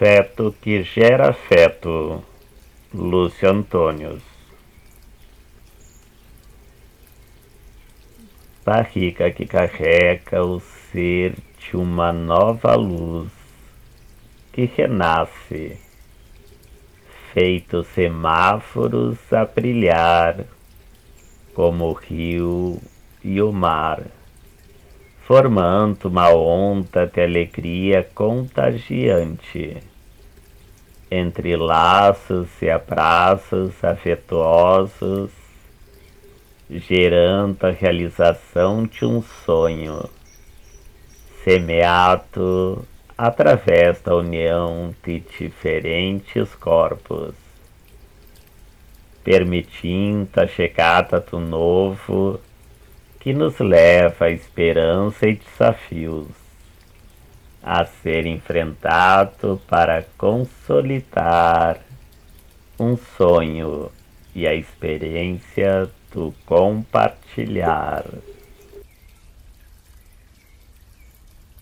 Afeto que gera afeto. Lúcio Antônios. Barriga que carrega o ser de uma nova luz que renasce, feito semáforos a brilhar, como o rio e o mar formando uma onda de alegria contagiante. Entre laços e abraços afetuosos, gerando a realização de um sonho, semeado através da união de diferentes corpos, permitindo a chegada do novo que nos leva à esperança e desafios a ser enfrentado para consolidar um sonho e a experiência do compartilhar.